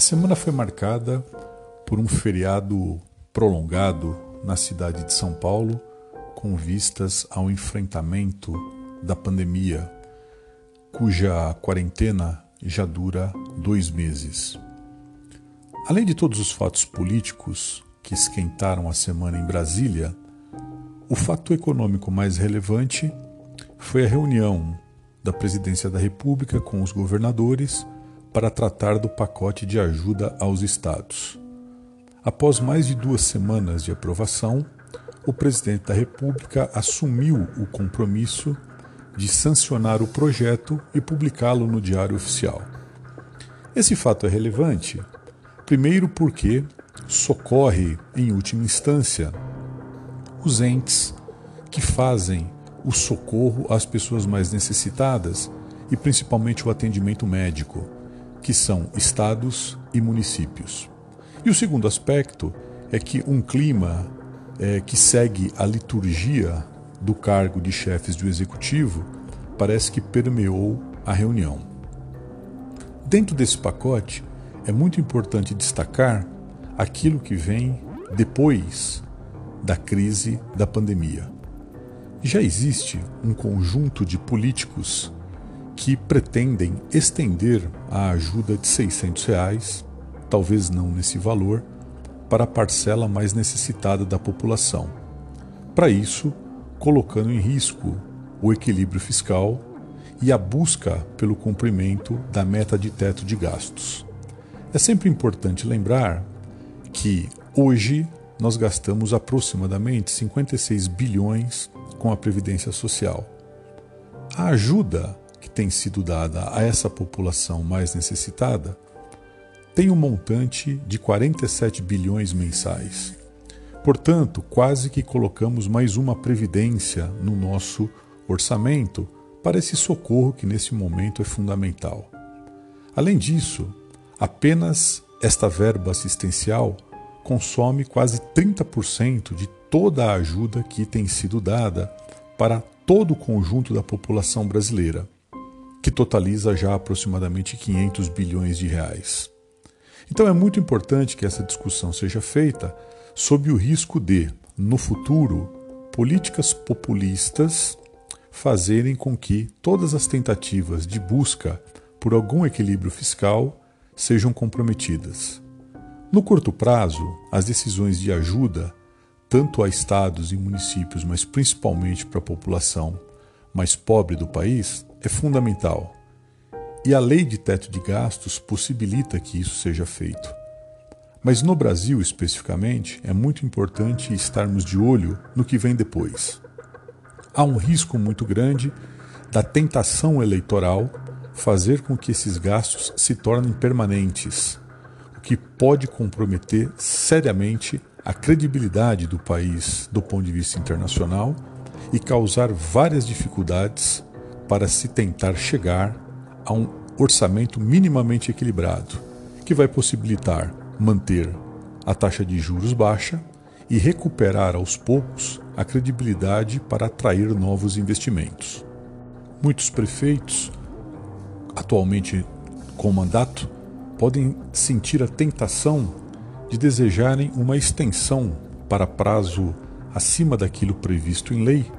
A semana foi marcada por um feriado prolongado na cidade de São Paulo, com vistas ao enfrentamento da pandemia, cuja quarentena já dura dois meses. Além de todos os fatos políticos que esquentaram a semana em Brasília, o fato econômico mais relevante foi a reunião da Presidência da República com os governadores para tratar do pacote de ajuda aos estados. Após mais de duas semanas de aprovação, o presidente da República assumiu o compromisso de sancionar o projeto e publicá-lo no Diário Oficial. Esse fato é relevante, primeiro porque socorre, em última instância, os entes que fazem o socorro às pessoas mais necessitadas e principalmente o atendimento médico que são estados e municípios. E o segundo aspecto é que um clima é, que segue a liturgia do cargo de chefes do executivo parece que permeou a reunião. Dentro desse pacote, é muito importante destacar aquilo que vem depois da crise da pandemia. Já existe um conjunto de políticos que pretendem estender a ajuda de 600 reais, talvez não nesse valor, para a parcela mais necessitada da população. Para isso, colocando em risco o equilíbrio fiscal e a busca pelo cumprimento da meta de teto de gastos. É sempre importante lembrar que hoje nós gastamos aproximadamente 56 bilhões com a previdência social. A ajuda que tem sido dada a essa população mais necessitada tem um montante de 47 bilhões mensais. Portanto, quase que colocamos mais uma previdência no nosso orçamento para esse socorro que nesse momento é fundamental. Além disso, apenas esta verba assistencial consome quase 30% de toda a ajuda que tem sido dada para todo o conjunto da população brasileira que totaliza já aproximadamente 500 bilhões de reais. Então é muito importante que essa discussão seja feita sob o risco de, no futuro, políticas populistas fazerem com que todas as tentativas de busca por algum equilíbrio fiscal sejam comprometidas. No curto prazo, as decisões de ajuda, tanto a estados e municípios, mas principalmente para a população mais pobre do país, é fundamental. E a lei de teto de gastos possibilita que isso seja feito. Mas no Brasil, especificamente, é muito importante estarmos de olho no que vem depois. Há um risco muito grande da tentação eleitoral fazer com que esses gastos se tornem permanentes, o que pode comprometer seriamente a credibilidade do país do ponto de vista internacional e causar várias dificuldades para se tentar chegar a um orçamento minimamente equilibrado, que vai possibilitar manter a taxa de juros baixa e recuperar aos poucos a credibilidade para atrair novos investimentos. Muitos prefeitos, atualmente com mandato, podem sentir a tentação de desejarem uma extensão para prazo acima daquilo previsto em lei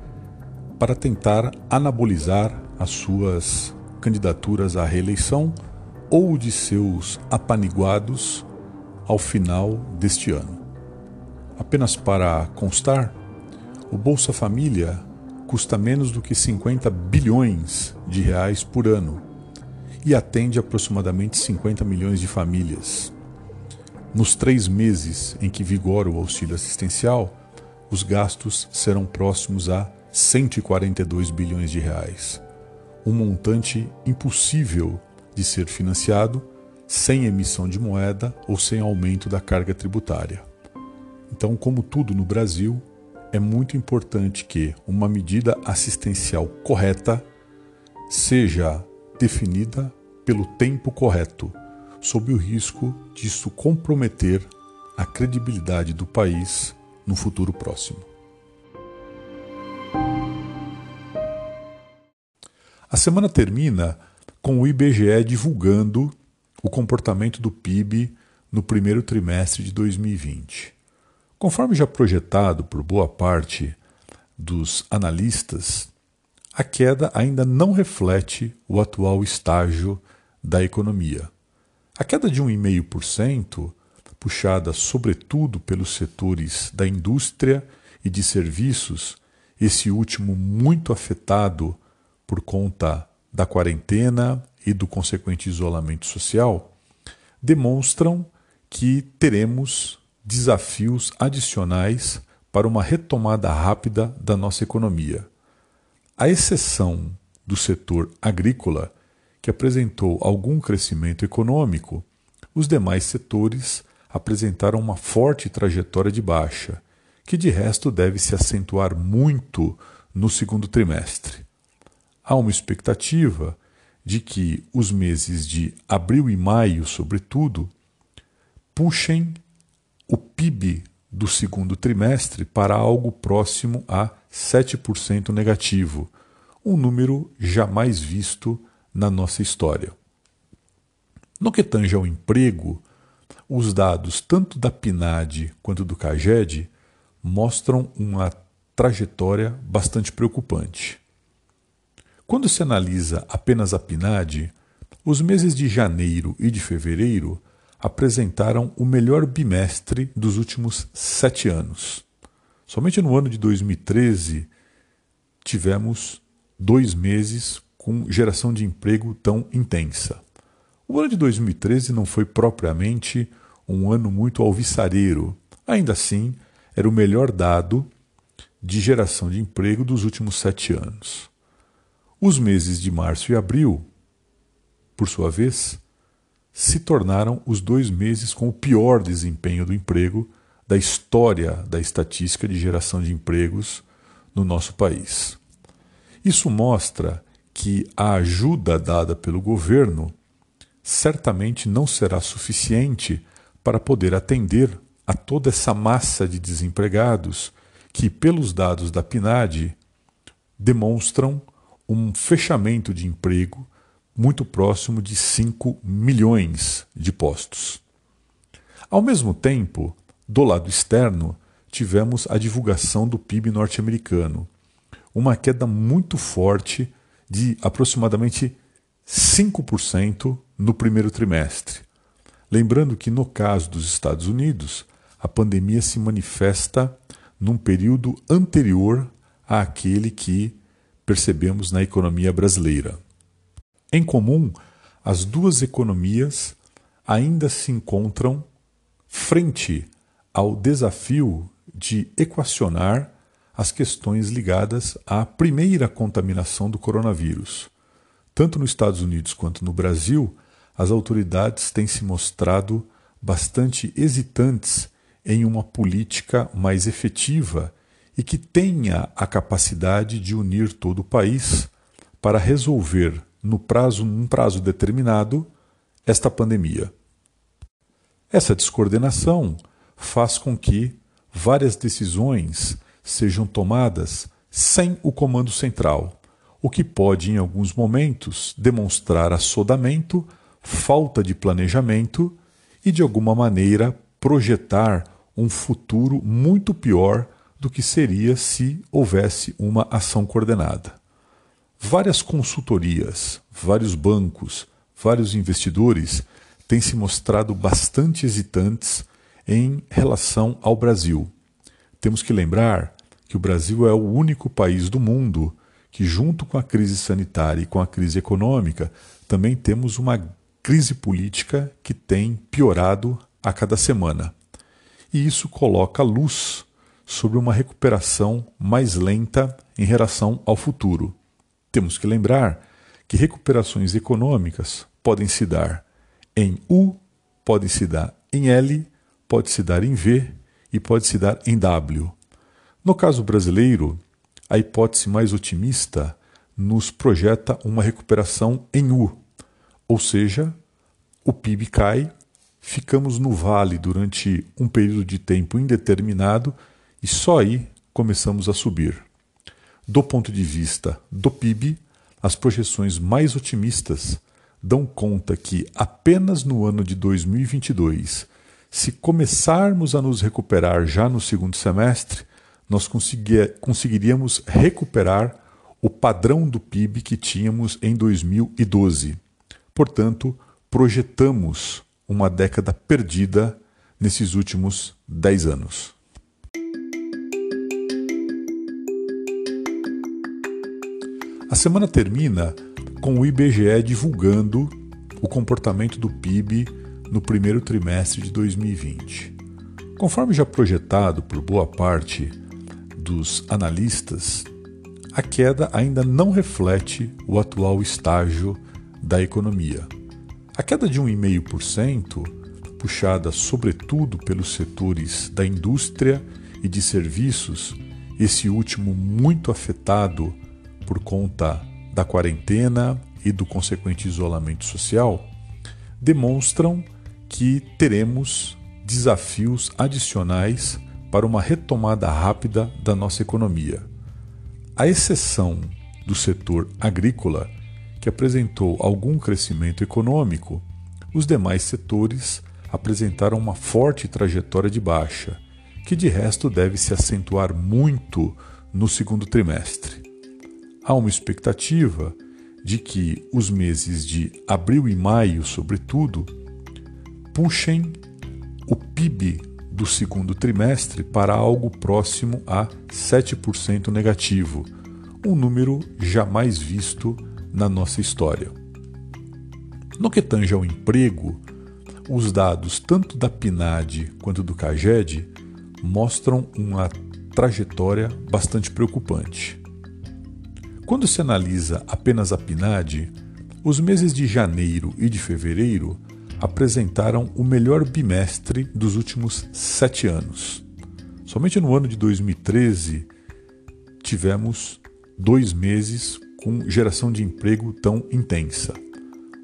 para tentar anabolizar as suas candidaturas à reeleição ou de seus apaniguados ao final deste ano. Apenas para constar, o Bolsa Família custa menos do que 50 bilhões de reais por ano e atende aproximadamente 50 milhões de famílias. Nos três meses em que vigora o auxílio assistencial, os gastos serão próximos a 142 bilhões de reais. Um montante impossível de ser financiado sem emissão de moeda ou sem aumento da carga tributária. Então, como tudo no Brasil, é muito importante que uma medida assistencial correta seja definida pelo tempo correto, sob o risco disso comprometer a credibilidade do país no futuro próximo. A semana termina com o IBGE divulgando o comportamento do PIB no primeiro trimestre de 2020. Conforme já projetado por boa parte dos analistas, a queda ainda não reflete o atual estágio da economia. A queda de 1,5%, puxada sobretudo pelos setores da indústria e de serviços, esse último muito afetado por conta da quarentena e do consequente isolamento social, demonstram que teremos desafios adicionais para uma retomada rápida da nossa economia. A exceção do setor agrícola, que apresentou algum crescimento econômico, os demais setores apresentaram uma forte trajetória de baixa, que de resto deve se acentuar muito no segundo trimestre. Há uma expectativa de que os meses de abril e maio, sobretudo, puxem o PIB do segundo trimestre para algo próximo a 7% negativo, um número jamais visto na nossa história. No que tange ao emprego, os dados tanto da PNAD quanto do CAGED mostram uma trajetória bastante preocupante. Quando se analisa apenas a PNAD, os meses de janeiro e de fevereiro apresentaram o melhor bimestre dos últimos sete anos. Somente no ano de 2013 tivemos dois meses com geração de emprego tão intensa. O ano de 2013 não foi propriamente um ano muito alvissareiro, ainda assim, era o melhor dado de geração de emprego dos últimos sete anos. Os meses de março e abril, por sua vez, se tornaram os dois meses com o pior desempenho do emprego da história da estatística de geração de empregos no nosso país. Isso mostra que a ajuda dada pelo governo certamente não será suficiente para poder atender a toda essa massa de desempregados que, pelos dados da PNAD, demonstram um fechamento de emprego muito próximo de 5 milhões de postos. Ao mesmo tempo, do lado externo, tivemos a divulgação do PIB norte-americano, uma queda muito forte de aproximadamente 5% no primeiro trimestre. Lembrando que, no caso dos Estados Unidos, a pandemia se manifesta num período anterior àquele que percebemos na economia brasileira. Em comum, as duas economias ainda se encontram frente ao desafio de equacionar as questões ligadas à primeira contaminação do coronavírus. Tanto nos Estados Unidos quanto no Brasil, as autoridades têm se mostrado bastante hesitantes em uma política mais efetiva e que tenha a capacidade de unir todo o país para resolver no prazo num prazo determinado esta pandemia. Essa descoordenação faz com que várias decisões sejam tomadas sem o comando central, o que pode em alguns momentos demonstrar assodamento, falta de planejamento e de alguma maneira projetar um futuro muito pior do que seria se houvesse uma ação coordenada. Várias consultorias, vários bancos, vários investidores têm se mostrado bastante hesitantes em relação ao Brasil. Temos que lembrar que o Brasil é o único país do mundo que, junto com a crise sanitária e com a crise econômica, também temos uma crise política que tem piorado a cada semana. E isso coloca luz sobre uma recuperação mais lenta em relação ao futuro. Temos que lembrar que recuperações econômicas podem se dar em U, podem se dar em L, pode se dar em V e pode se dar em W. No caso brasileiro, a hipótese mais otimista nos projeta uma recuperação em U, ou seja, o PIB cai, ficamos no vale durante um período de tempo indeterminado e só aí começamos a subir. Do ponto de vista do PIB, as projeções mais otimistas dão conta que apenas no ano de 2022, se começarmos a nos recuperar já no segundo semestre, nós conseguiríamos recuperar o padrão do PIB que tínhamos em 2012. Portanto, projetamos uma década perdida nesses últimos 10 anos. Semana termina com o IBGE divulgando o comportamento do PIB no primeiro trimestre de 2020. Conforme já projetado por boa parte dos analistas, a queda ainda não reflete o atual estágio da economia. A queda de 1,5%, puxada sobretudo pelos setores da indústria e de serviços, esse último muito afetado por conta da quarentena e do consequente isolamento social, demonstram que teremos desafios adicionais para uma retomada rápida da nossa economia. A exceção do setor agrícola, que apresentou algum crescimento econômico, os demais setores apresentaram uma forte trajetória de baixa, que de resto deve se acentuar muito no segundo trimestre. Há uma expectativa de que os meses de abril e maio, sobretudo, puxem o PIB do segundo trimestre para algo próximo a 7% negativo, um número jamais visto na nossa história. No que tange ao emprego, os dados tanto da PNAD quanto do CAGED mostram uma trajetória bastante preocupante. Quando se analisa apenas a PNAD, os meses de janeiro e de fevereiro apresentaram o melhor bimestre dos últimos sete anos. Somente no ano de 2013 tivemos dois meses com geração de emprego tão intensa.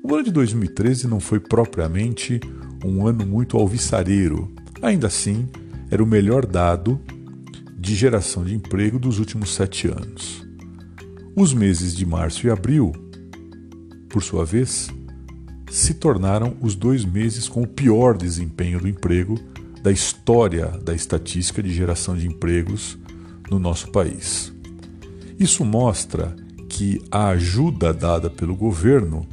O ano de 2013 não foi propriamente um ano muito alvissareiro, ainda assim, era o melhor dado de geração de emprego dos últimos sete anos. Os meses de março e abril, por sua vez, se tornaram os dois meses com o pior desempenho do emprego da história da estatística de geração de empregos no nosso país. Isso mostra que a ajuda dada pelo governo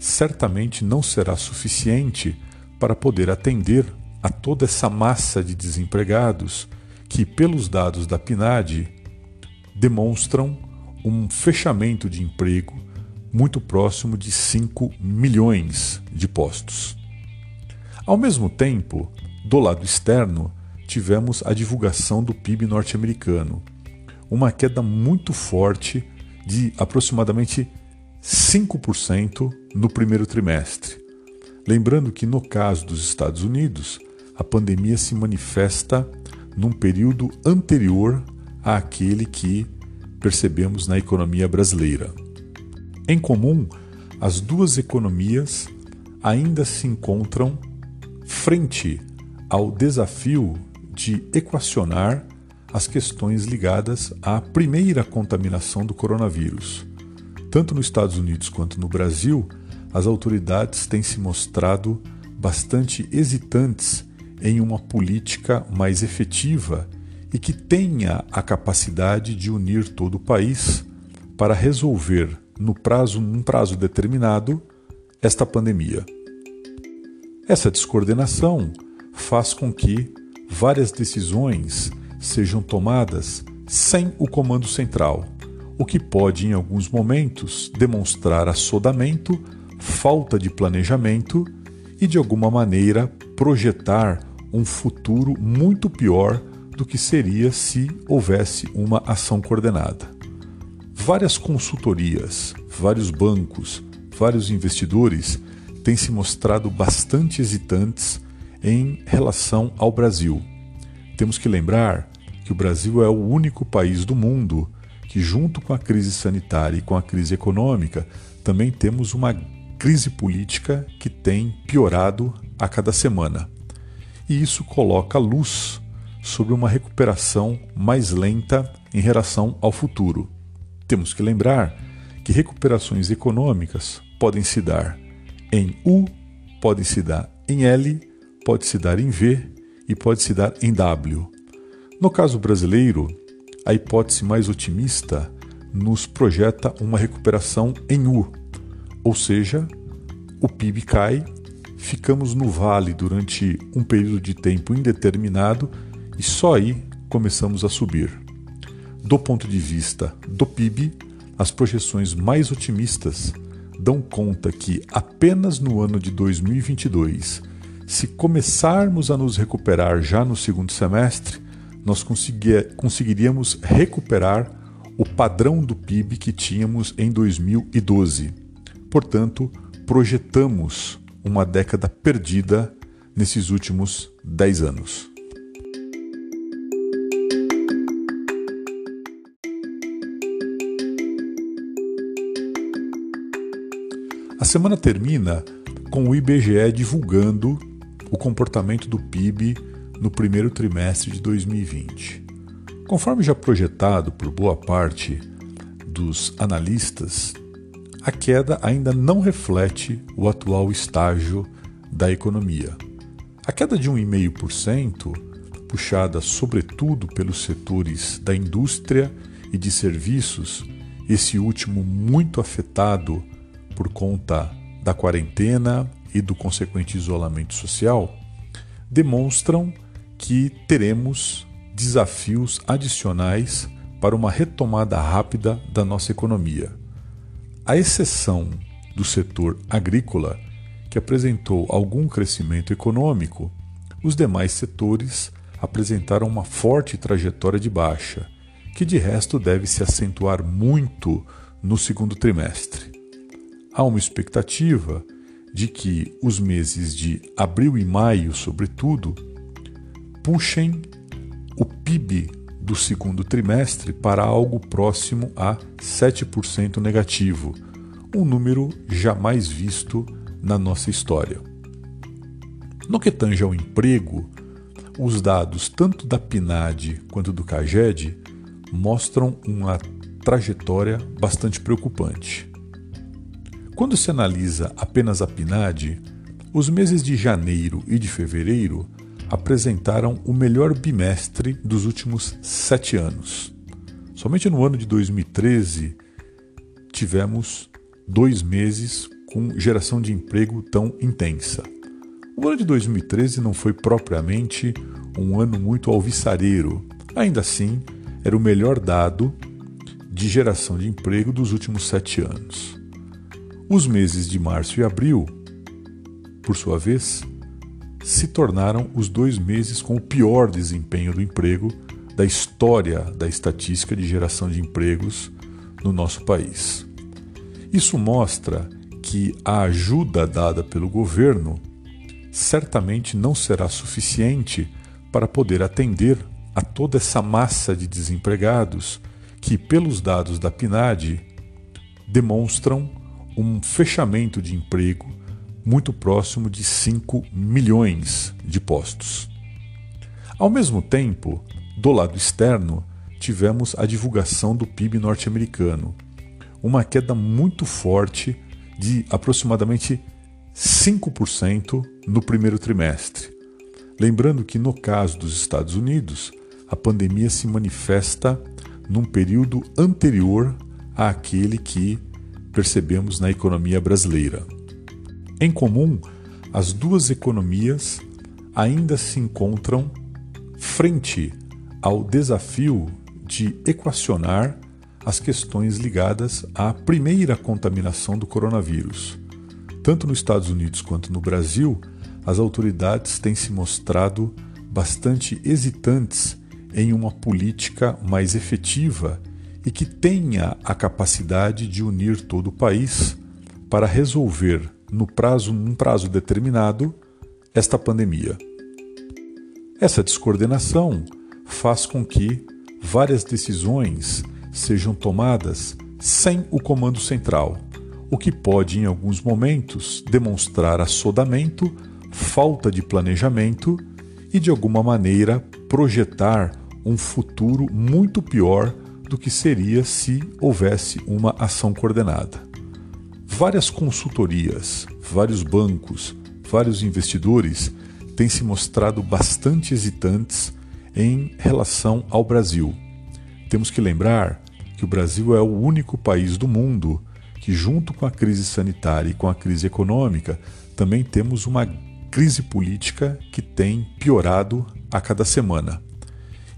certamente não será suficiente para poder atender a toda essa massa de desempregados que, pelos dados da PNAD, demonstram um fechamento de emprego muito próximo de 5 milhões de postos. Ao mesmo tempo, do lado externo, tivemos a divulgação do PIB norte-americano, uma queda muito forte de aproximadamente 5% no primeiro trimestre. Lembrando que, no caso dos Estados Unidos, a pandemia se manifesta num período anterior àquele que percebemos na economia brasileira. Em comum, as duas economias ainda se encontram frente ao desafio de equacionar as questões ligadas à primeira contaminação do coronavírus. Tanto nos Estados Unidos quanto no Brasil, as autoridades têm se mostrado bastante hesitantes em uma política mais efetiva e que tenha a capacidade de unir todo o país para resolver no prazo, num prazo determinado, esta pandemia. Essa descoordenação faz com que várias decisões sejam tomadas sem o comando central, o que pode, em alguns momentos, demonstrar assodamento, falta de planejamento e, de alguma maneira, projetar um futuro muito pior do que seria se houvesse uma ação coordenada várias consultorias, vários bancos, vários investidores têm se mostrado bastante hesitantes em relação ao Brasil. Temos que lembrar que o Brasil é o único país do mundo que, junto com a crise sanitária e com a crise econômica, também temos uma crise política que tem piorado a cada semana. E isso coloca luz sobre uma recuperação mais lenta em relação ao futuro. Temos que lembrar que recuperações econômicas podem se dar em U, pode se dar em L, pode se dar em V e pode se dar em W. No caso brasileiro, a hipótese mais otimista nos projeta uma recuperação em U, ou seja, o PIB cai, ficamos no vale durante um período de tempo indeterminado e só aí começamos a subir. Do ponto de vista do PIB, as projeções mais otimistas dão conta que apenas no ano de 2022, se começarmos a nos recuperar já no segundo semestre, nós conseguiríamos recuperar o padrão do PIB que tínhamos em 2012. Portanto, projetamos uma década perdida nesses últimos 10 anos. Semana termina com o IBGE divulgando o comportamento do PIB no primeiro trimestre de 2020. Conforme já projetado por boa parte dos analistas, a queda ainda não reflete o atual estágio da economia. A queda de 1,5%, puxada sobretudo pelos setores da indústria e de serviços, esse último muito afetado por conta da quarentena e do consequente isolamento social, demonstram que teremos desafios adicionais para uma retomada rápida da nossa economia. A exceção do setor agrícola, que apresentou algum crescimento econômico, os demais setores apresentaram uma forte trajetória de baixa, que de resto deve se acentuar muito no segundo trimestre. Há uma expectativa de que os meses de abril e maio, sobretudo, puxem o PIB do segundo trimestre para algo próximo a 7% negativo, um número jamais visto na nossa história. No que tange ao emprego, os dados tanto da PNAD quanto do CAGED mostram uma trajetória bastante preocupante. Quando se analisa apenas a PNAD, os meses de janeiro e de fevereiro apresentaram o melhor bimestre dos últimos sete anos. Somente no ano de 2013 tivemos dois meses com geração de emprego tão intensa. O ano de 2013 não foi propriamente um ano muito alvissareiro, ainda assim, era o melhor dado de geração de emprego dos últimos sete anos. Os meses de março e abril, por sua vez, se tornaram os dois meses com o pior desempenho do emprego da história da estatística de geração de empregos no nosso país. Isso mostra que a ajuda dada pelo governo certamente não será suficiente para poder atender a toda essa massa de desempregados que, pelos dados da PNAD, demonstram um fechamento de emprego muito próximo de 5 milhões de postos. Ao mesmo tempo, do lado externo, tivemos a divulgação do PIB norte-americano, uma queda muito forte de aproximadamente 5% no primeiro trimestre. Lembrando que, no caso dos Estados Unidos, a pandemia se manifesta num período anterior àquele que percebemos na economia brasileira. Em comum, as duas economias ainda se encontram frente ao desafio de equacionar as questões ligadas à primeira contaminação do coronavírus. Tanto nos Estados Unidos quanto no Brasil, as autoridades têm se mostrado bastante hesitantes em uma política mais efetiva e que tenha a capacidade de unir todo o país para resolver no prazo, num prazo determinado, esta pandemia. Essa descoordenação faz com que várias decisões sejam tomadas sem o comando central, o que pode, em alguns momentos, demonstrar assodamento, falta de planejamento e, de alguma maneira, projetar um futuro muito pior do que seria se houvesse uma ação coordenada várias consultorias, vários bancos, vários investidores têm se mostrado bastante hesitantes em relação ao Brasil. Temos que lembrar que o Brasil é o único país do mundo que, junto com a crise sanitária e com a crise econômica, também temos uma crise política que tem piorado a cada semana.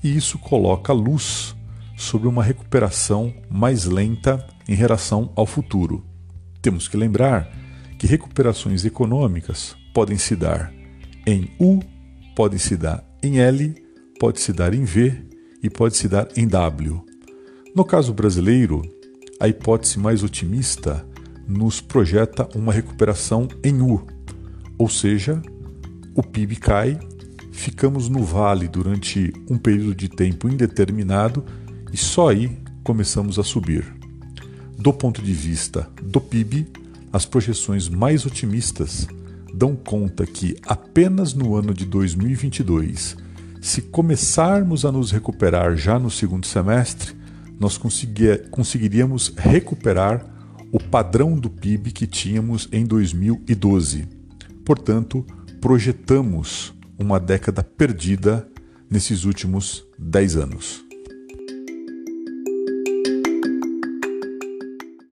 E isso coloca luz sobre uma recuperação mais lenta em relação ao futuro. Temos que lembrar que recuperações econômicas podem se dar em U, podem se dar em L, pode se dar em V e pode se dar em W. No caso brasileiro, a hipótese mais otimista nos projeta uma recuperação em U, ou seja, o PIB cai, ficamos no vale durante um período de tempo indeterminado e só aí começamos a subir. Do ponto de vista do PIB, as projeções mais otimistas dão conta que apenas no ano de 2022, se começarmos a nos recuperar já no segundo semestre, nós conseguiríamos recuperar o padrão do PIB que tínhamos em 2012. Portanto, projetamos uma década perdida nesses últimos 10 anos.